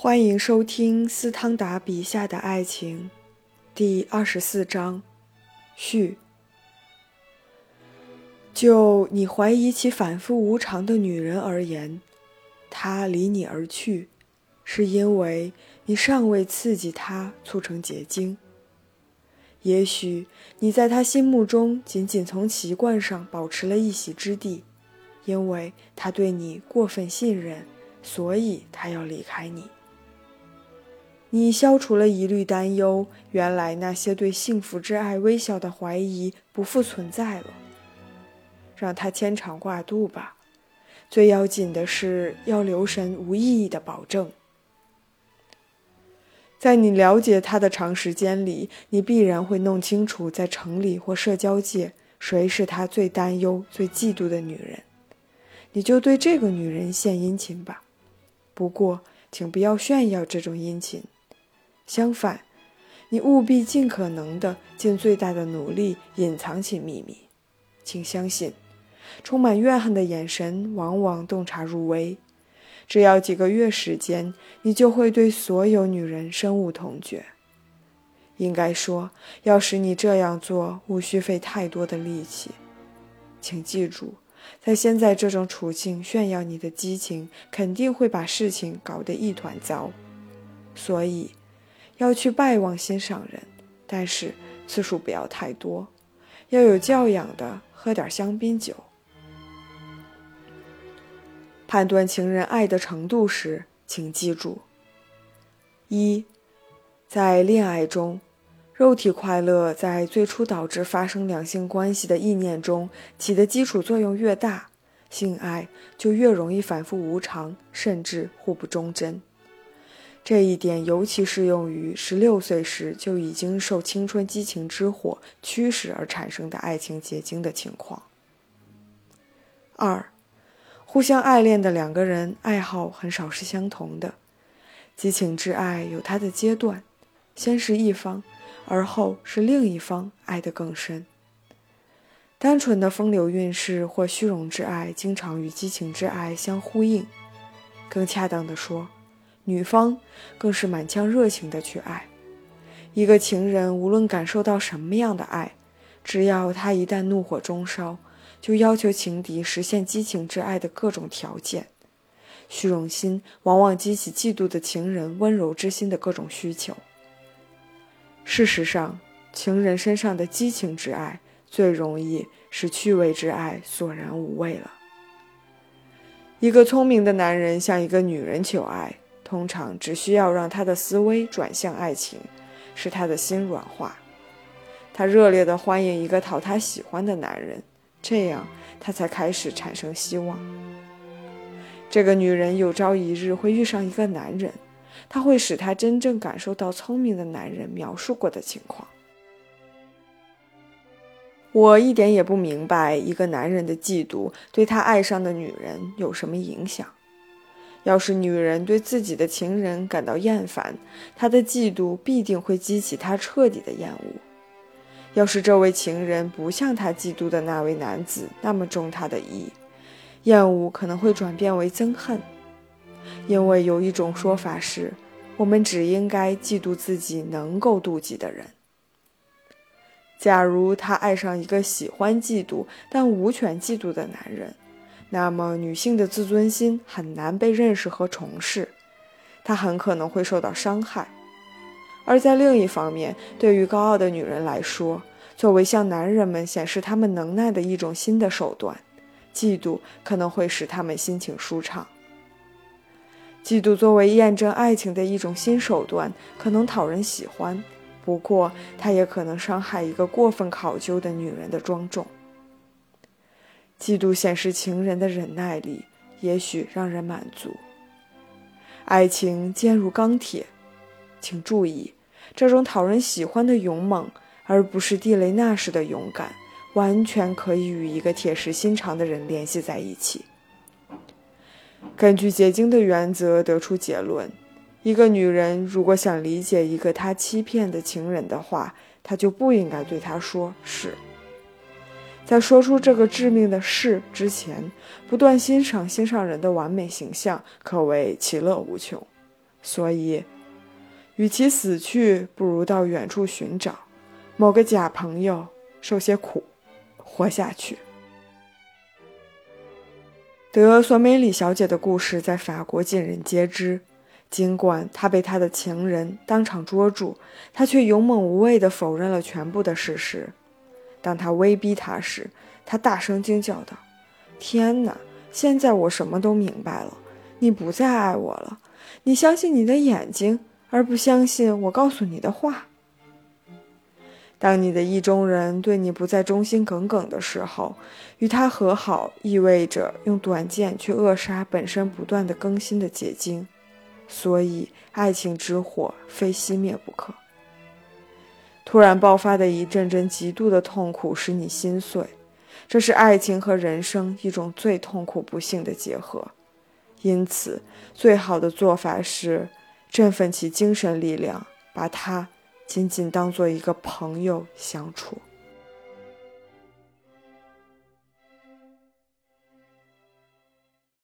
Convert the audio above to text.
欢迎收听斯汤达笔下的爱情，第二十四章序。就你怀疑其反复无常的女人而言，她离你而去，是因为你尚未刺激她促成结晶。也许你在她心目中仅仅从习惯上保持了一席之地，因为她对你过分信任，所以她要离开你。你消除了疑虑、担忧，原来那些对幸福之爱微小的怀疑不复存在了。让他牵肠挂肚吧，最要紧的是要留神无意义的保证。在你了解他的长时间里，你必然会弄清楚，在城里或社交界，谁是他最担忧、最嫉妒的女人。你就对这个女人献殷勤吧，不过请不要炫耀这种殷勤。相反，你务必尽可能的尽最大的努力隐藏起秘密。请相信，充满怨恨的眼神往往洞察入微。只要几个月时间，你就会对所有女人深恶痛绝。应该说，要使你这样做，无需费太多的力气。请记住，在现在这种处境炫耀你的激情，肯定会把事情搞得一团糟。所以。要去拜望心上人，但是次数不要太多，要有教养的喝点香槟酒。判断情人爱的程度时，请记住：一，在恋爱中，肉体快乐在最初导致发生两性关系的意念中起的基础作用越大，性爱就越容易反复无常，甚至互不忠贞。这一点尤其适用于十六岁时就已经受青春激情之火驱使而产生的爱情结晶的情况。二，互相爱恋的两个人爱好很少是相同的，激情之爱有它的阶段，先是一方，而后是另一方爱得更深。单纯的风流韵事或虚荣之爱经常与激情之爱相呼应，更恰当的说。女方更是满腔热情的去爱一个情人，无论感受到什么样的爱，只要他一旦怒火中烧，就要求情敌实现激情之爱的各种条件。虚荣心往往激起嫉妒的情人温柔之心的各种需求。事实上，情人身上的激情之爱最容易使趣味之爱索然无味了。一个聪明的男人向一个女人求爱。通常只需要让他的思维转向爱情，使他的心软化。他热烈地欢迎一个讨他喜欢的男人，这样他才开始产生希望。这个女人有朝一日会遇上一个男人，他会使她真正感受到聪明的男人描述过的情况。我一点也不明白一个男人的嫉妒对他爱上的女人有什么影响。要是女人对自己的情人感到厌烦，她的嫉妒必定会激起她彻底的厌恶。要是这位情人不像她嫉妒的那位男子那么中她的意，厌恶可能会转变为憎恨。因为有一种说法是，我们只应该嫉妒自己能够妒忌的人。假如她爱上一个喜欢嫉妒但无权嫉妒的男人。那么，女性的自尊心很难被认识和重视，她很可能会受到伤害。而在另一方面，对于高傲的女人来说，作为向男人们显示他们能耐的一种新的手段，嫉妒可能会使他们心情舒畅。嫉妒作为验证爱情的一种新手段，可能讨人喜欢，不过它也可能伤害一个过分考究的女人的庄重。嫉妒显示情人的忍耐力，也许让人满足。爱情坚如钢铁，请注意，这种讨人喜欢的勇猛，而不是地雷纳式的勇敢，完全可以与一个铁石心肠的人联系在一起。根据结晶的原则得出结论：一个女人如果想理解一个她欺骗的情人的话，她就不应该对他说是。在说出这个致命的事之前，不断欣赏心上人的完美形象，可谓其乐无穷。所以，与其死去，不如到远处寻找某个假朋友，受些苦，活下去。德索梅里小姐的故事在法国尽人皆知。尽管她被她的情人当场捉住，她却勇猛无畏地否认了全部的事实。当他威逼他时，他大声惊叫道：“天哪！现在我什么都明白了，你不再爱我了。你相信你的眼睛，而不相信我告诉你的话。当你的意中人对你不再忠心耿耿的时候，与他和好意味着用短剑去扼杀本身不断的更新的结晶。”所以，爱情之火非熄灭不可。突然爆发的一阵阵极度的痛苦使你心碎，这是爱情和人生一种最痛苦不幸的结合。因此，最好的做法是振奋起精神力量，把它仅仅当做一个朋友相处。